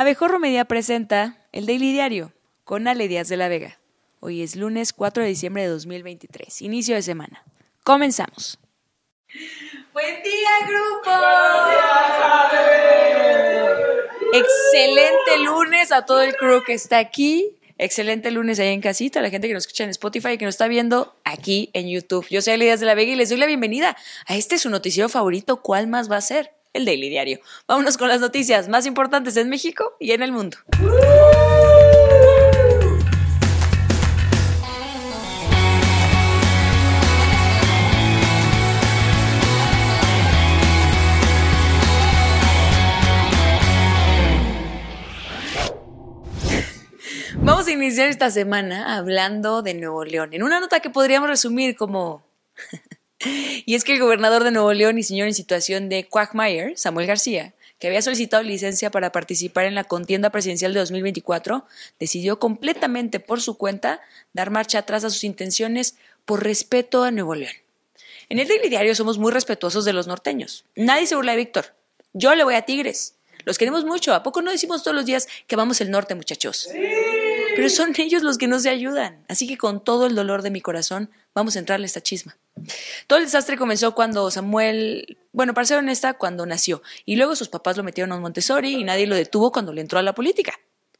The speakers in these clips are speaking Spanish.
Abejorro Media presenta el Daily Diario con Ale Díaz de la Vega. Hoy es lunes 4 de diciembre de 2023, inicio de semana. Comenzamos. Buen día, grupo. Excelente lunes a todo el crew que está aquí. Excelente lunes ahí en casita, a la gente que nos escucha en Spotify y que nos está viendo aquí en YouTube. Yo soy Ale Díaz de la Vega y les doy la bienvenida a este su noticiero favorito. ¿Cuál más va a ser? El Daily Diario. Vámonos con las noticias más importantes en México y en el mundo. Vamos a iniciar esta semana hablando de Nuevo León, en una nota que podríamos resumir como... y es que el gobernador de Nuevo León y señor en situación de Quagmire, Samuel García, que había solicitado licencia para participar en la contienda presidencial de 2024, decidió completamente por su cuenta dar marcha atrás a sus intenciones por respeto a Nuevo León. En el Daily Diario somos muy respetuosos de los norteños. Nadie se burla de Víctor. Yo le voy a Tigres. Los queremos mucho. ¿A poco no decimos todos los días que vamos el norte, muchachos? Pero son ellos los que no se ayudan. Así que con todo el dolor de mi corazón, vamos a entrarle a esta chisma. Todo el desastre comenzó cuando Samuel, bueno, para ser honesta, cuando nació. Y luego sus papás lo metieron a Montessori y nadie lo detuvo cuando le entró a la política.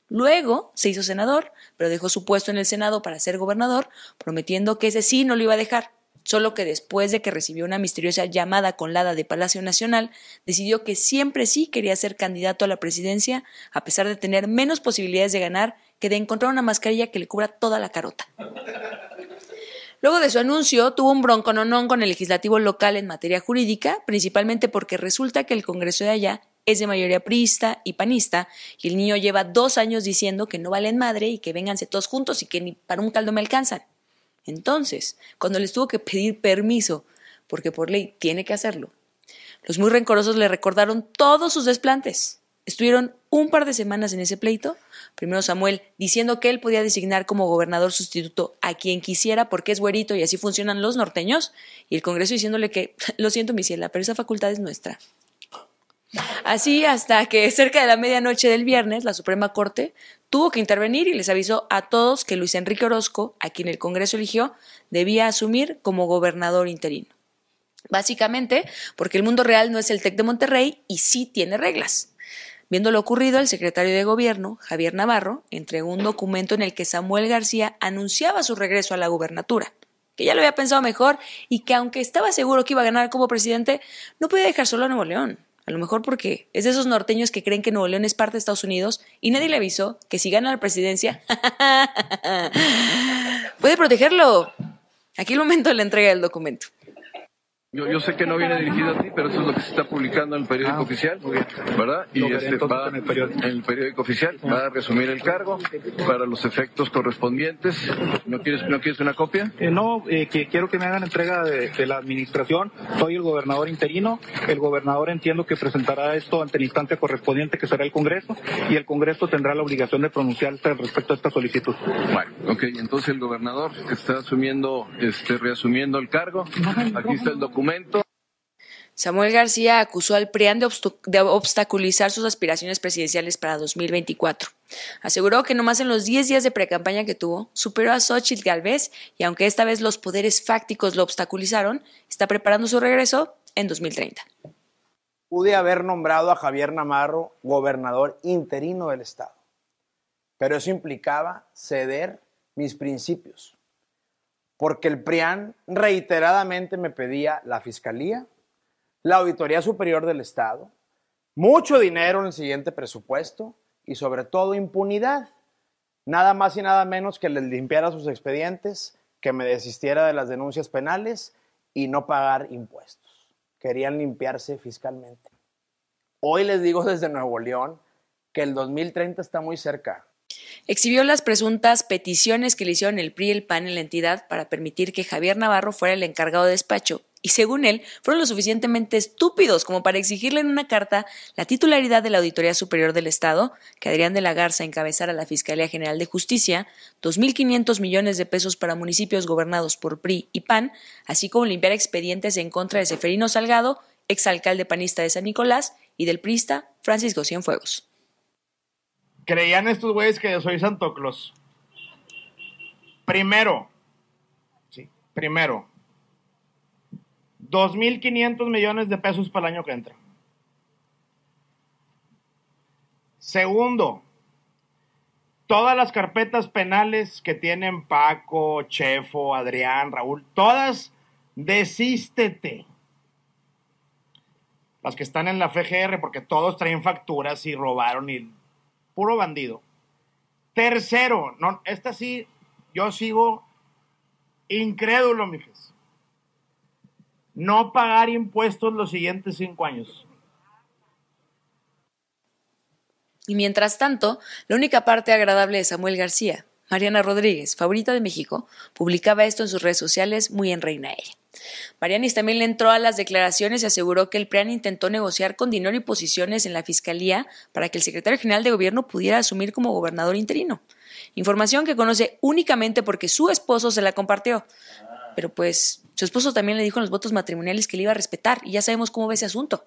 Luego se hizo senador, pero dejó su puesto en el Senado para ser gobernador, prometiendo que ese sí no lo iba a dejar. Solo que después de que recibió una misteriosa llamada con Lada de Palacio Nacional, decidió que siempre sí quería ser candidato a la presidencia, a pesar de tener menos posibilidades de ganar que de encontrar una mascarilla que le cubra toda la carota. Luego de su anuncio, tuvo un broncononón con el legislativo local en materia jurídica, principalmente porque resulta que el Congreso de allá es de mayoría priista y panista, y el niño lleva dos años diciendo que no valen madre y que vénganse todos juntos y que ni para un caldo me alcanzan. Entonces, cuando les tuvo que pedir permiso, porque por ley tiene que hacerlo, los muy rencorosos le recordaron todos sus desplantes. Estuvieron un par de semanas en ese pleito. Primero Samuel diciendo que él podía designar como gobernador sustituto a quien quisiera porque es güerito y así funcionan los norteños. Y el Congreso diciéndole que, lo siento, mi ciela, pero esa facultad es nuestra. Así hasta que cerca de la medianoche del viernes la Suprema Corte tuvo que intervenir y les avisó a todos que Luis Enrique Orozco, a quien el Congreso eligió, debía asumir como gobernador interino. Básicamente porque el mundo real no es el TEC de Monterrey y sí tiene reglas. Viendo lo ocurrido, el secretario de Gobierno, Javier Navarro, entregó un documento en el que Samuel García anunciaba su regreso a la gubernatura, que ya lo había pensado mejor y que aunque estaba seguro que iba a ganar como presidente, no podía dejar solo a Nuevo León. A lo mejor porque es de esos norteños que creen que Nuevo León es parte de Estados Unidos y nadie le avisó que si gana la presidencia puede protegerlo. Aquí el momento de la entrega del documento. Yo, yo sé que no viene dirigido a ti, pero eso es lo que se está publicando en el periódico Ah, oficial. ¿verdad? Y este va en el periódico. en el periódico oficial, va a resumir el cargo para los efectos correspondientes. ¿No quieres, no quieres una copia? Eh, no, eh, que quiero que me hagan entrega de, de la administración. Soy el gobernador interino. El gobernador entiendo que presentará esto ante la instancia correspondiente, que será el Congreso, y el Congreso tendrá la obligación de pronunciarse respecto a esta solicitud. Bueno, ok, entonces el gobernador está asumiendo, este, reasumiendo el cargo. Aquí está el documento. Samuel García acusó al PRIAN de, obstaculizar sus aspiraciones presidenciales para 2024. Aseguró que nomás en los 10 días de precampaña que tuvo, superó a Xochitl Galvez y aunque esta vez los poderes fácticos lo obstaculizaron, está preparando su regreso en 2030. pude haber nombrado a Javier Namarro gobernador interino del estado, pero eso implicaba ceder mis principios, porque el PRIAN reiteradamente me pedía la fiscalía, la Auditoría Superior del Estado, mucho dinero en el siguiente presupuesto y sobre todo impunidad. Nada más y nada menos que les limpiara sus expedientes, que me desistiera de las denuncias penales y no pagar impuestos. Querían limpiarse fiscalmente. Hoy les digo desde Nuevo León que el 2030 está muy cerca. Exhibió las presuntas peticiones que le hicieron el PRI y el PAN en la entidad para permitir que Javier Navarro fuera el encargado de despacho y según él fueron lo suficientemente estúpidos como para exigirle en una carta la titularidad de la Auditoría Superior del Estado, que Adrián de la Garza encabezara la Fiscalía General de Justicia, 2.500 millones de pesos para municipios gobernados por PRI y PAN, así como limpiar expedientes en contra de Seferino Salgado, exalcalde panista de San Nicolás, y del prista Francisco Cienfuegos. Creían estos güeyes que yo soy Santo Claus. Primero, sí, primero, 2.500 millones de pesos para el año que entra. Segundo, todas las carpetas penales que tienen Paco, Chefo, Adrián, Raúl, todas desístete. Las que están en la FGR, porque todos traen facturas y robaron y puro bandido. Tercero, no, esta sí, yo sigo incrédulo, mijes. No pagar impuestos los siguientes cinco años. Y mientras tanto, la única parte agradable de Samuel García, Mariana Rodríguez, favorita de México, publicaba esto en sus redes sociales muy en reina ella. Marianis también le entró a las declaraciones y aseguró que el PRIAN intentó negociar con dinero y posiciones en la Fiscalía para que el secretario general de Gobierno pudiera asumir como gobernador interino. Información que conoce únicamente porque su esposo se la compartió. Pero pues su esposo también le dijo en los votos matrimoniales que le iba a respetar y ya sabemos cómo ve ese asunto.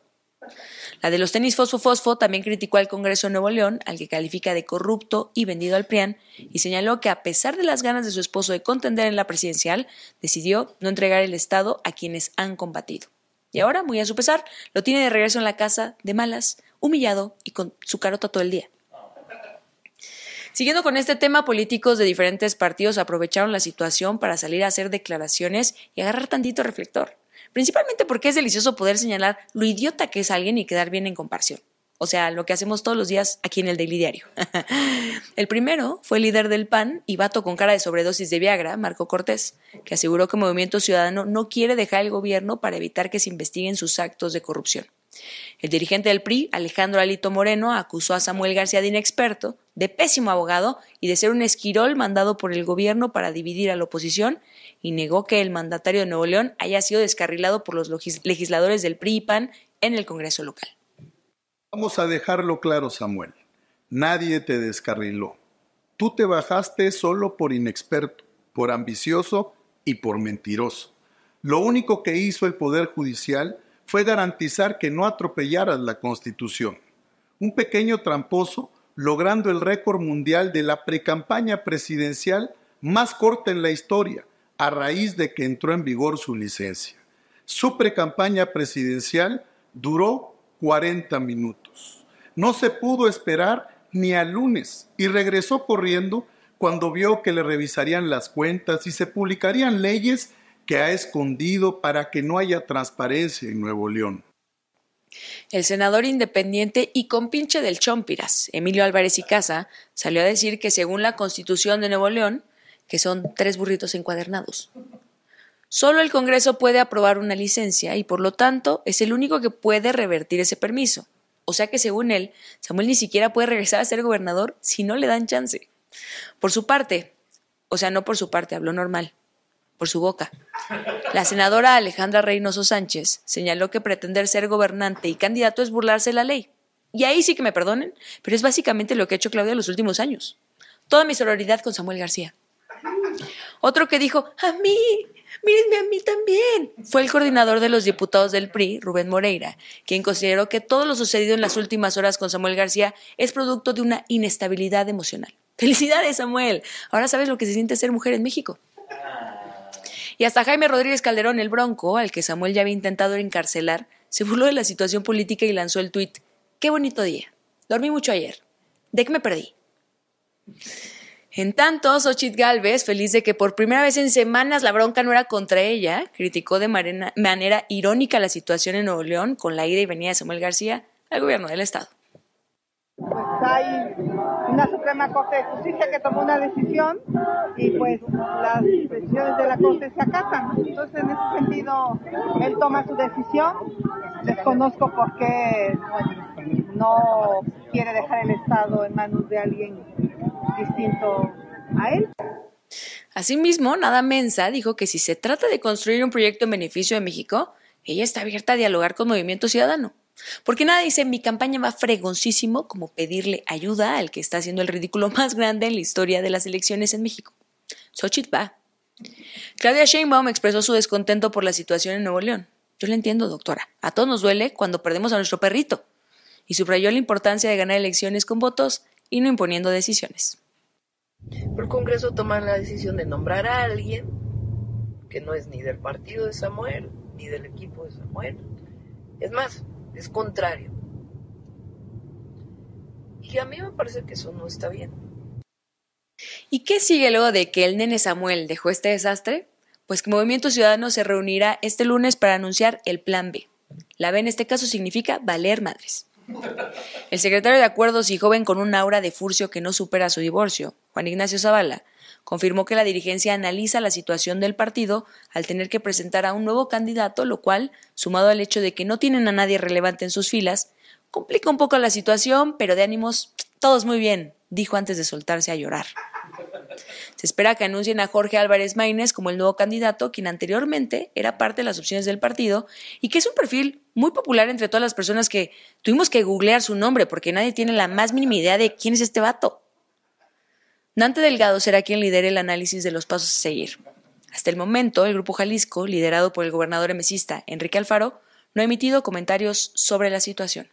La de los tenis Fosfo Fosfo también criticó al Congreso de Nuevo León, al que califica de corrupto y vendido al PRIAN, y señaló que a pesar de las ganas de su esposo de contender en la presidencial, decidió no entregar el Estado a quienes han combatido. Y ahora, muy a su pesar, lo tiene de regreso en la casa, de malas, humillado y con su carota todo el día. Siguiendo con este tema, políticos de diferentes partidos aprovecharon la situación para salir a hacer declaraciones y agarrar tantito reflector principalmente porque es delicioso poder señalar lo idiota que es alguien y quedar bien en comparación. O sea, lo que hacemos todos los días aquí en el Daily Diario. el primero fue el líder del PAN y vato con cara de sobredosis de Viagra, Marco Cortés, que aseguró que Movimiento Ciudadano no quiere dejar el gobierno para evitar que se investiguen sus actos de corrupción. El dirigente del PRI, Alejandro Alito Moreno, acusó a Samuel García de inexperto, de pésimo abogado y de ser un esquirol mandado por el gobierno para dividir a la oposición y negó que el mandatario de Nuevo León haya sido descarrilado por los legisladores del PRI y PAN en el Congreso local. Vamos a dejarlo claro, Samuel. Nadie te descarriló. Tú te bajaste solo por inexperto, por ambicioso y por mentiroso. Lo único que hizo el Poder Judicial fue garantizar que no atropellaras la Constitución. Un pequeño tramposo logrando el récord mundial de la precampaña presidencial más corta en la historia, a raíz de que entró en vigor su licencia. Su precampaña presidencial duró 40 minutos. No se pudo esperar ni al lunes y regresó corriendo cuando vio que le revisarían las cuentas y se publicarían leyes que ha escondido para que no haya transparencia en Nuevo León. El senador independiente y compinche del Chompiras, Emilio Álvarez y Casa, salió a decir que según la Constitución de Nuevo León, que son tres burritos encuadernados. Solo el Congreso puede aprobar una licencia y por lo tanto es el único que puede revertir ese permiso. O sea que según él, Samuel ni siquiera puede regresar a ser gobernador si no le dan chance. Por su parte, o sea, no por su parte, habló normal, por su boca. La senadora Alejandra Reynoso Sánchez señaló que pretender ser gobernante y candidato es burlarse de la ley. Y ahí sí que me perdonen, pero es básicamente lo que ha hecho Claudia en los últimos años. Toda mi sororidad con Samuel García. Otro que dijo, a mí, mírenme a mí también, fue el coordinador de los diputados del PRI, Rubén Moreira, quien consideró que todo lo sucedido en las últimas horas con Samuel García es producto de una inestabilidad emocional. Felicidades, Samuel. Ahora sabes lo que se siente ser mujer en México. Y hasta Jaime Rodríguez Calderón, el bronco, al que Samuel ya había intentado encarcelar, se burló de la situación política y lanzó el tuit. Qué bonito día. Dormí mucho ayer. ¿De qué me perdí? En tanto, Xochitl Galvez, feliz de que por primera vez en semanas la bronca no era contra ella, criticó de manera irónica la situación en Nuevo León con la ida y venida de Samuel García al gobierno del Estado. Pues hay una Suprema Corte de Justicia que tomó una decisión y pues las decisiones de la Corte se acatan. Entonces, en ese sentido, él toma su decisión. Desconozco por qué no quiere dejar el Estado en manos de alguien distinto a él. Asimismo, Nada Mensa dijo que si se trata de construir un proyecto en beneficio de México, ella está abierta a dialogar con Movimiento Ciudadano. Porque nada dice, mi campaña va fregoncísimo como pedirle ayuda al que está haciendo el ridículo más grande en la historia de las elecciones en México. Xochitl va. Claudia Sheinbaum expresó su descontento por la situación en Nuevo León. Yo le entiendo, doctora. A todos nos duele cuando perdemos a nuestro perrito. Y subrayó la importancia de ganar elecciones con votos y no imponiendo decisiones. El Congreso toma la decisión de nombrar a alguien que no es ni del partido de Samuel ni del equipo de Samuel. Es más, es contrario. Y a mí me parece que eso no está bien. ¿Y qué sigue luego de que el nene Samuel dejó este desastre? Pues que Movimiento Ciudadano se reunirá este lunes para anunciar el Plan B. La B en este caso significa valer madres. El secretario de Acuerdos y joven con un aura de furcio que no supera su divorcio, Juan Ignacio Zavala, confirmó que la dirigencia analiza la situación del partido al tener que presentar a un nuevo candidato, lo cual, sumado al hecho de que no tienen a nadie relevante en sus filas, complica un poco la situación, pero de ánimos, todos muy bien, dijo antes de soltarse a llorar. Se espera que anuncien a Jorge Álvarez Maínez como el nuevo candidato, quien anteriormente era parte de las opciones del partido y que es un perfil muy popular entre todas las personas que tuvimos que googlear su nombre porque nadie tiene la más mínima idea de quién es este vato. Dante Delgado será quien lidere el análisis de los pasos a seguir. Hasta el momento, el Grupo Jalisco, liderado por el gobernador emesista Enrique Alfaro, no ha emitido comentarios sobre la situación.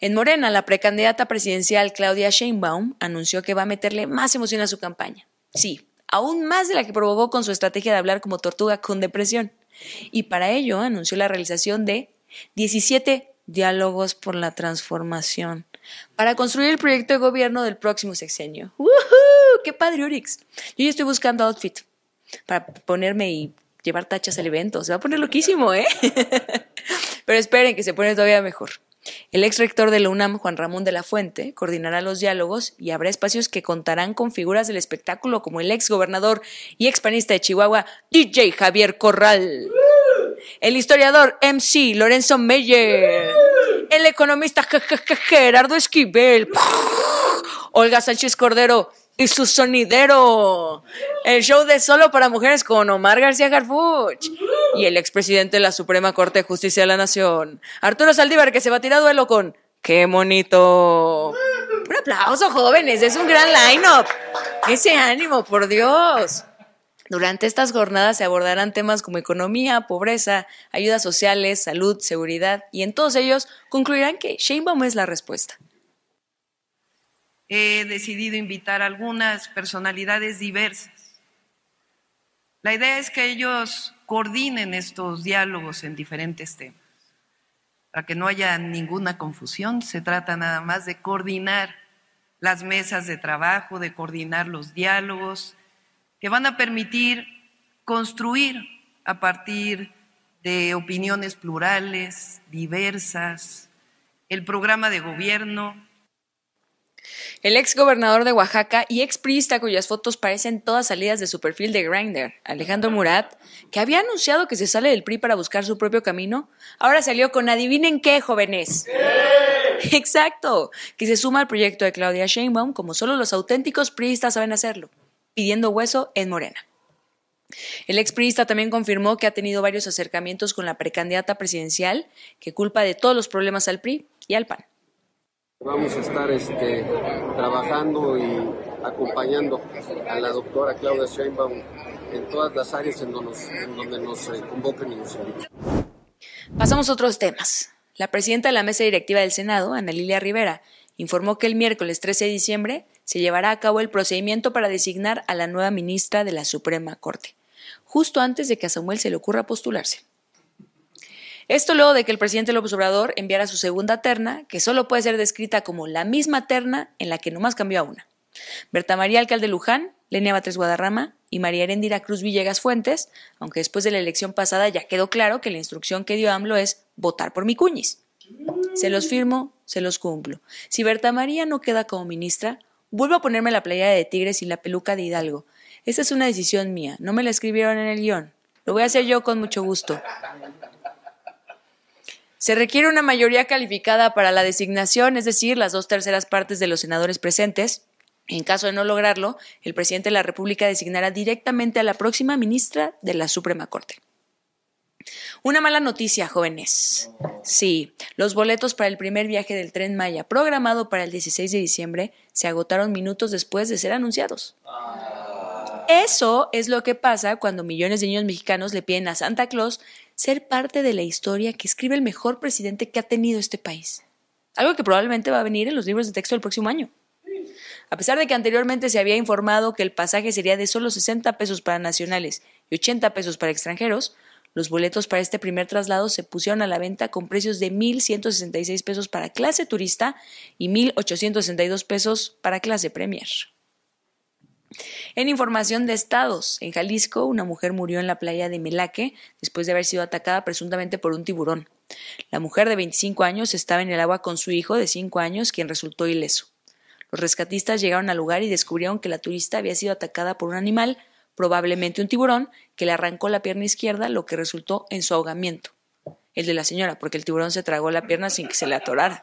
En Morena, la precandidata presidencial Claudia Sheinbaum anunció que va a meterle más emoción a su campaña. Sí, aún más de la que provocó con su estrategia de hablar como tortuga con depresión. Y para ello anunció la realización de 17 diálogos por la transformación para construir el proyecto de gobierno del próximo sexenio. ¡Woohoo! ¡Qué padre, Urix! Yo ya estoy buscando outfit para ponerme y llevar tachas al evento. Se va a poner loquísimo, ¿eh? Pero esperen que se pone todavía mejor. El ex rector de la UNAM, Juan Ramón de la Fuente, coordinará los diálogos y habrá espacios que contarán con figuras del espectáculo como el ex gobernador y ex panista de Chihuahua, DJ Javier Corral, el historiador MC Lorenzo Meyer, el economista Gerardo Esquivel, Olga Sánchez Cordero y su sonidero, el show de solo para mujeres con Omar García Garfuch y el expresidente de la Suprema Corte de Justicia de la Nación, Arturo Saldívar, que se va a tirar duelo con ¡Qué bonito! Un aplauso, jóvenes, es un gran line-up. Ese ánimo, por Dios. Durante estas jornadas se abordarán temas como economía, pobreza, ayudas sociales, salud, seguridad, y en todos ellos concluirán que Sheinbaum es la respuesta. He decidido invitar a algunas personalidades diversas. La idea es que ellos coordinen estos diálogos en diferentes temas. Para que no haya ninguna confusión, se trata nada más de coordinar las mesas de trabajo, de coordinar los diálogos, que van a permitir construir a partir de opiniones plurales, diversas, el programa de gobierno, el ex gobernador de Oaxaca y ex priista cuyas fotos parecen todas salidas de su perfil de Grindr, Alejandro Murat, que había anunciado que se sale del PRI para buscar su propio camino, ahora salió con adivinen qué, jóvenes. Exacto, que se suma al proyecto de Claudia Sheinbaum como solo los auténticos priistas saben hacerlo, pidiendo hueso en Morena. El ex priista también confirmó que ha tenido varios acercamientos con la precandidata presidencial que culpa de todos los problemas al PRI y al PAN. Vamos a estar este, trabajando y acompañando a la doctora Claudia Sheinbaum en todas las áreas en donde nos, en donde nos eh, convoquen y nos inviten. Pasamos a otros temas. La presidenta de la mesa directiva del Senado, Ana Lilia Rivera, informó que el miércoles 13 de diciembre se llevará a cabo el procedimiento para designar a la nueva ministra de la Suprema Corte, justo antes de que a Samuel se le ocurra postularse. Esto luego de que el presidente López Obrador enviara su segunda terna, que solo puede ser descrita como la misma terna en la que nomás cambió a una. Berta María Alcalde Luján, Lenia Batres Guadarrama y María Erendira Cruz Villegas Fuentes, aunque después de la elección pasada ya quedó claro que la instrucción que dio AMLO es votar por mi cuñis. Se los firmo, se los cumplo. Si Berta María no queda como ministra, vuelvo a ponerme la playa de Tigres y la peluca de Hidalgo. Esta es una decisión mía, no me la escribieron en el guion. Lo voy a hacer yo con mucho gusto. Se requiere una mayoría calificada para la designación, es decir, las dos terceras partes de los senadores presentes. En caso de no lograrlo, el presidente de la República designará directamente a la próxima ministra de la Suprema Corte. Una mala noticia, jóvenes. Sí, los boletos para el primer viaje del tren Maya, programado para el 16 de diciembre, se agotaron minutos después de ser anunciados. Eso es lo que pasa cuando millones de niños mexicanos le piden a Santa Claus ser parte de la historia que escribe el mejor presidente que ha tenido este país. algo que probablemente va a venir en los libros de texto del próximo año. A pesar de que anteriormente se había informado que el pasaje sería de solo 60 pesos para nacionales y 80 pesos para extranjeros, los boletos para este primer traslado se pusieron a la venta con precios de 1.166 pesos para clase turista y 1.862 pesos para clase premier. En información de estados, en Jalisco, una mujer murió en la playa de Melaque después de haber sido atacada presuntamente por un tiburón. La mujer de 25 años estaba en el agua con su hijo de 5 años, quien resultó ileso. Los rescatistas llegaron al lugar y descubrieron que la turista había sido atacada por un animal, probablemente un tiburón, que le arrancó la pierna izquierda, lo que resultó en su ahogamiento. El de la señora, porque el tiburón se tragó la pierna sin que se le atorara.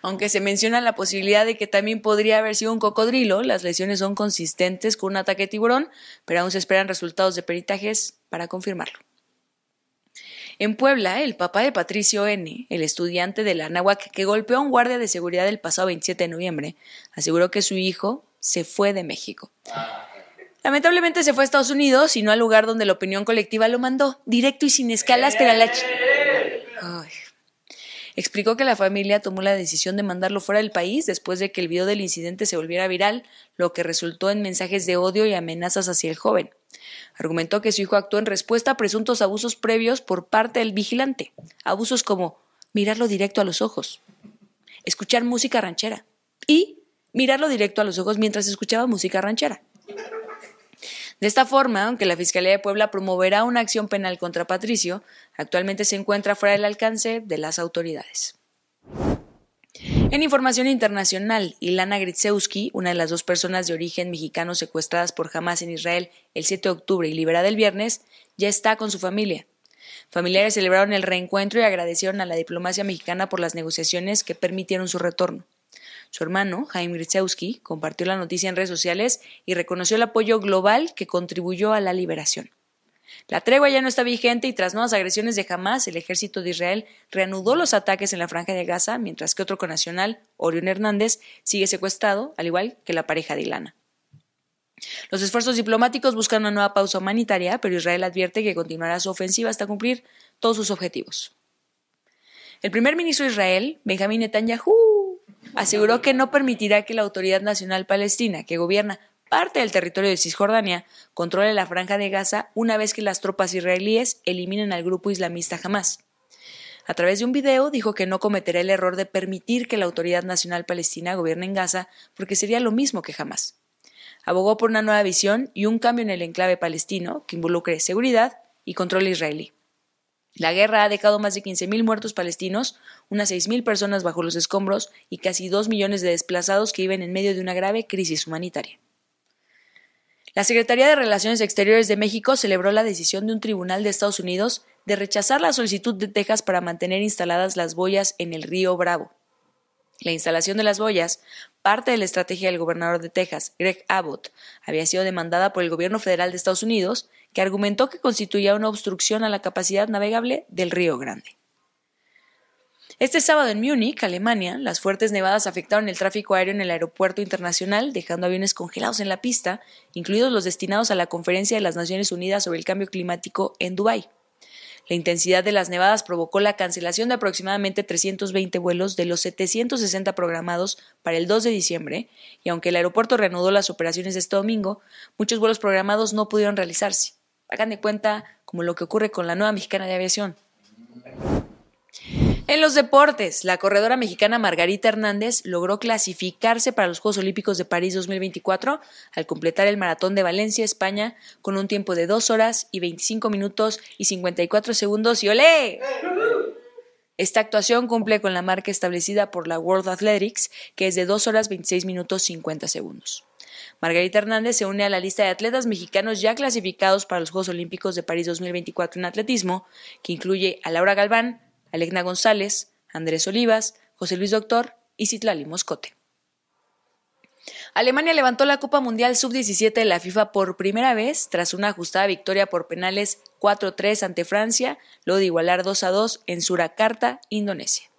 Aunque se menciona la posibilidad de que también podría haber sido un cocodrilo, las lesiones son consistentes con un ataque de tiburón, pero aún se esperan resultados de peritajes para confirmarlo. En Puebla, el papá de Patricio N., el estudiante de la que golpeó a un guardia de seguridad el pasado 27 de noviembre, aseguró que su hijo se fue de México. Lamentablemente se fue a Estados Unidos y no al lugar donde la opinión colectiva lo mandó, directo y sin escalas, pero la... Explicó que la familia tomó la decisión de mandarlo fuera del país después de que el video del incidente se volviera viral, lo que resultó en mensajes de odio y amenazas hacia el joven. Argumentó que su hijo actuó en respuesta a presuntos abusos previos por parte del vigilante. Abusos como mirarlo directo a los ojos, escuchar música ranchera y mirarlo directo a los ojos mientras escuchaba música ranchera. De esta forma, aunque la Fiscalía de Puebla promoverá una acción penal contra Patricio, actualmente se encuentra fuera del alcance de las autoridades. En información internacional, Ilana Gritzewski, una de las dos personas de origen mexicano secuestradas por Hamas en Israel el 7 de octubre y liberada el viernes, ya está con su familia. Familiares celebraron el reencuentro y agradecieron a la diplomacia mexicana por las negociaciones que permitieron su retorno. Su hermano, Jaime Gritzewski, compartió la noticia en redes sociales y reconoció el apoyo global que contribuyó a la liberación. La tregua ya no está vigente y tras nuevas agresiones de Hamas, el ejército de Israel reanudó los ataques en la franja de Gaza, mientras que otro conacional, Orión Hernández, sigue secuestrado, al igual que la pareja de Ilana. Los esfuerzos diplomáticos buscan una nueva pausa humanitaria, pero Israel advierte que continuará su ofensiva hasta cumplir todos sus objetivos. El primer ministro de Israel, Benjamín Netanyahu, aseguró que no permitirá que la Autoridad Nacional Palestina, que gobierna parte del territorio de Cisjordania controle la franja de Gaza una vez que las tropas israelíes eliminen al grupo islamista Hamas. A través de un video dijo que no cometerá el error de permitir que la Autoridad Nacional Palestina gobierne en Gaza porque sería lo mismo que Hamas. Abogó por una nueva visión y un cambio en el enclave palestino que involucre seguridad y control israelí. La guerra ha dejado más de 15.000 muertos palestinos, unas 6.000 personas bajo los escombros y casi 2 millones de desplazados que viven en medio de una grave crisis humanitaria. La Secretaría de Relaciones Exteriores de México celebró la decisión de un tribunal de Estados Unidos de rechazar la solicitud de Texas para mantener instaladas las boyas en el río Bravo. La instalación de las boyas, parte de la estrategia del gobernador de Texas, Greg Abbott, había sido demandada por el gobierno federal de Estados Unidos, que argumentó que constituía una obstrucción a la capacidad navegable del Río Grande. Este sábado en Múnich, Alemania, las fuertes nevadas afectaron el tráfico aéreo en el aeropuerto internacional, dejando aviones congelados en la pista, incluidos los destinados a la Conferencia de las Naciones Unidas sobre el Cambio Climático en Dubái. La intensidad de las nevadas provocó la cancelación de aproximadamente 320 vuelos de los 760 programados para el 2 de diciembre, y aunque el aeropuerto reanudó las operaciones este domingo, muchos vuelos programados no pudieron realizarse. Hagan de cuenta como lo que ocurre con la nueva mexicana de aviación. En los deportes, la corredora mexicana Margarita Hernández logró clasificarse para los Juegos Olímpicos de París 2024 al completar el maratón de Valencia, España, con un tiempo de 2 horas y 25 minutos y 54 segundos y ¡olé! Esta actuación cumple con la marca establecida por la World Athletics, que es de 2 horas 26 minutos 50 segundos. Margarita Hernández se une a la lista de atletas mexicanos ya clasificados para los Juegos Olímpicos de París 2024 en atletismo, que incluye a Laura Galván, Alegna González, Andrés Olivas, José Luis Doctor y Citlali Moscote. Alemania levantó la Copa Mundial Sub-17 de la FIFA por primera vez tras una ajustada victoria por penales 4-3 ante Francia, luego de igualar 2-2 en Surakarta, Indonesia.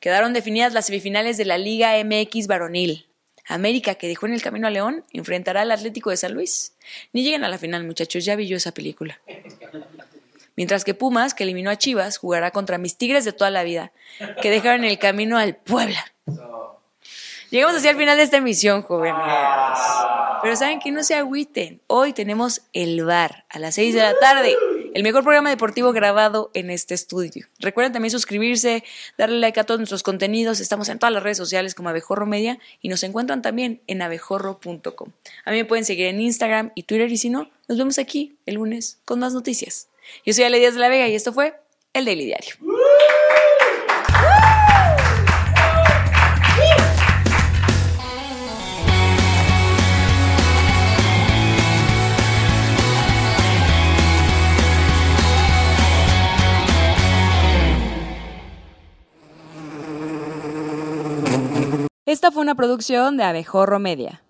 Quedaron definidas las semifinales de la Liga MX varonil. América, que dejó en el camino a León, enfrentará al Atlético de San Luis. Ni lleguen a la final, muchachos, ya vi yo esa película. Mientras que Pumas, que eliminó a Chivas, jugará contra mis Tigres de toda la vida, que dejaron el camino al Puebla. Llegamos así al final de esta emisión, jóvenes. Pero saben que no se agüiten. Hoy tenemos el bar a las 6 de la tarde. El mejor programa deportivo grabado en este estudio. Recuerden también suscribirse, darle like a todos nuestros contenidos. Estamos en todas las redes sociales como Abejorro Media y nos encuentran también en abejorro.com. A mí me pueden seguir en Instagram y Twitter y si no, nos vemos aquí el lunes con más noticias. Yo soy Ale Díaz de la Vega y esto fue El Daily Diario. Esta fue una producción de Abejorro Media.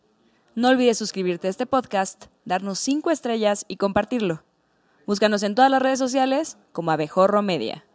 No olvides suscribirte a este podcast, darnos 5 estrellas y compartirlo. Búscanos en todas las redes sociales como Abejorro Media.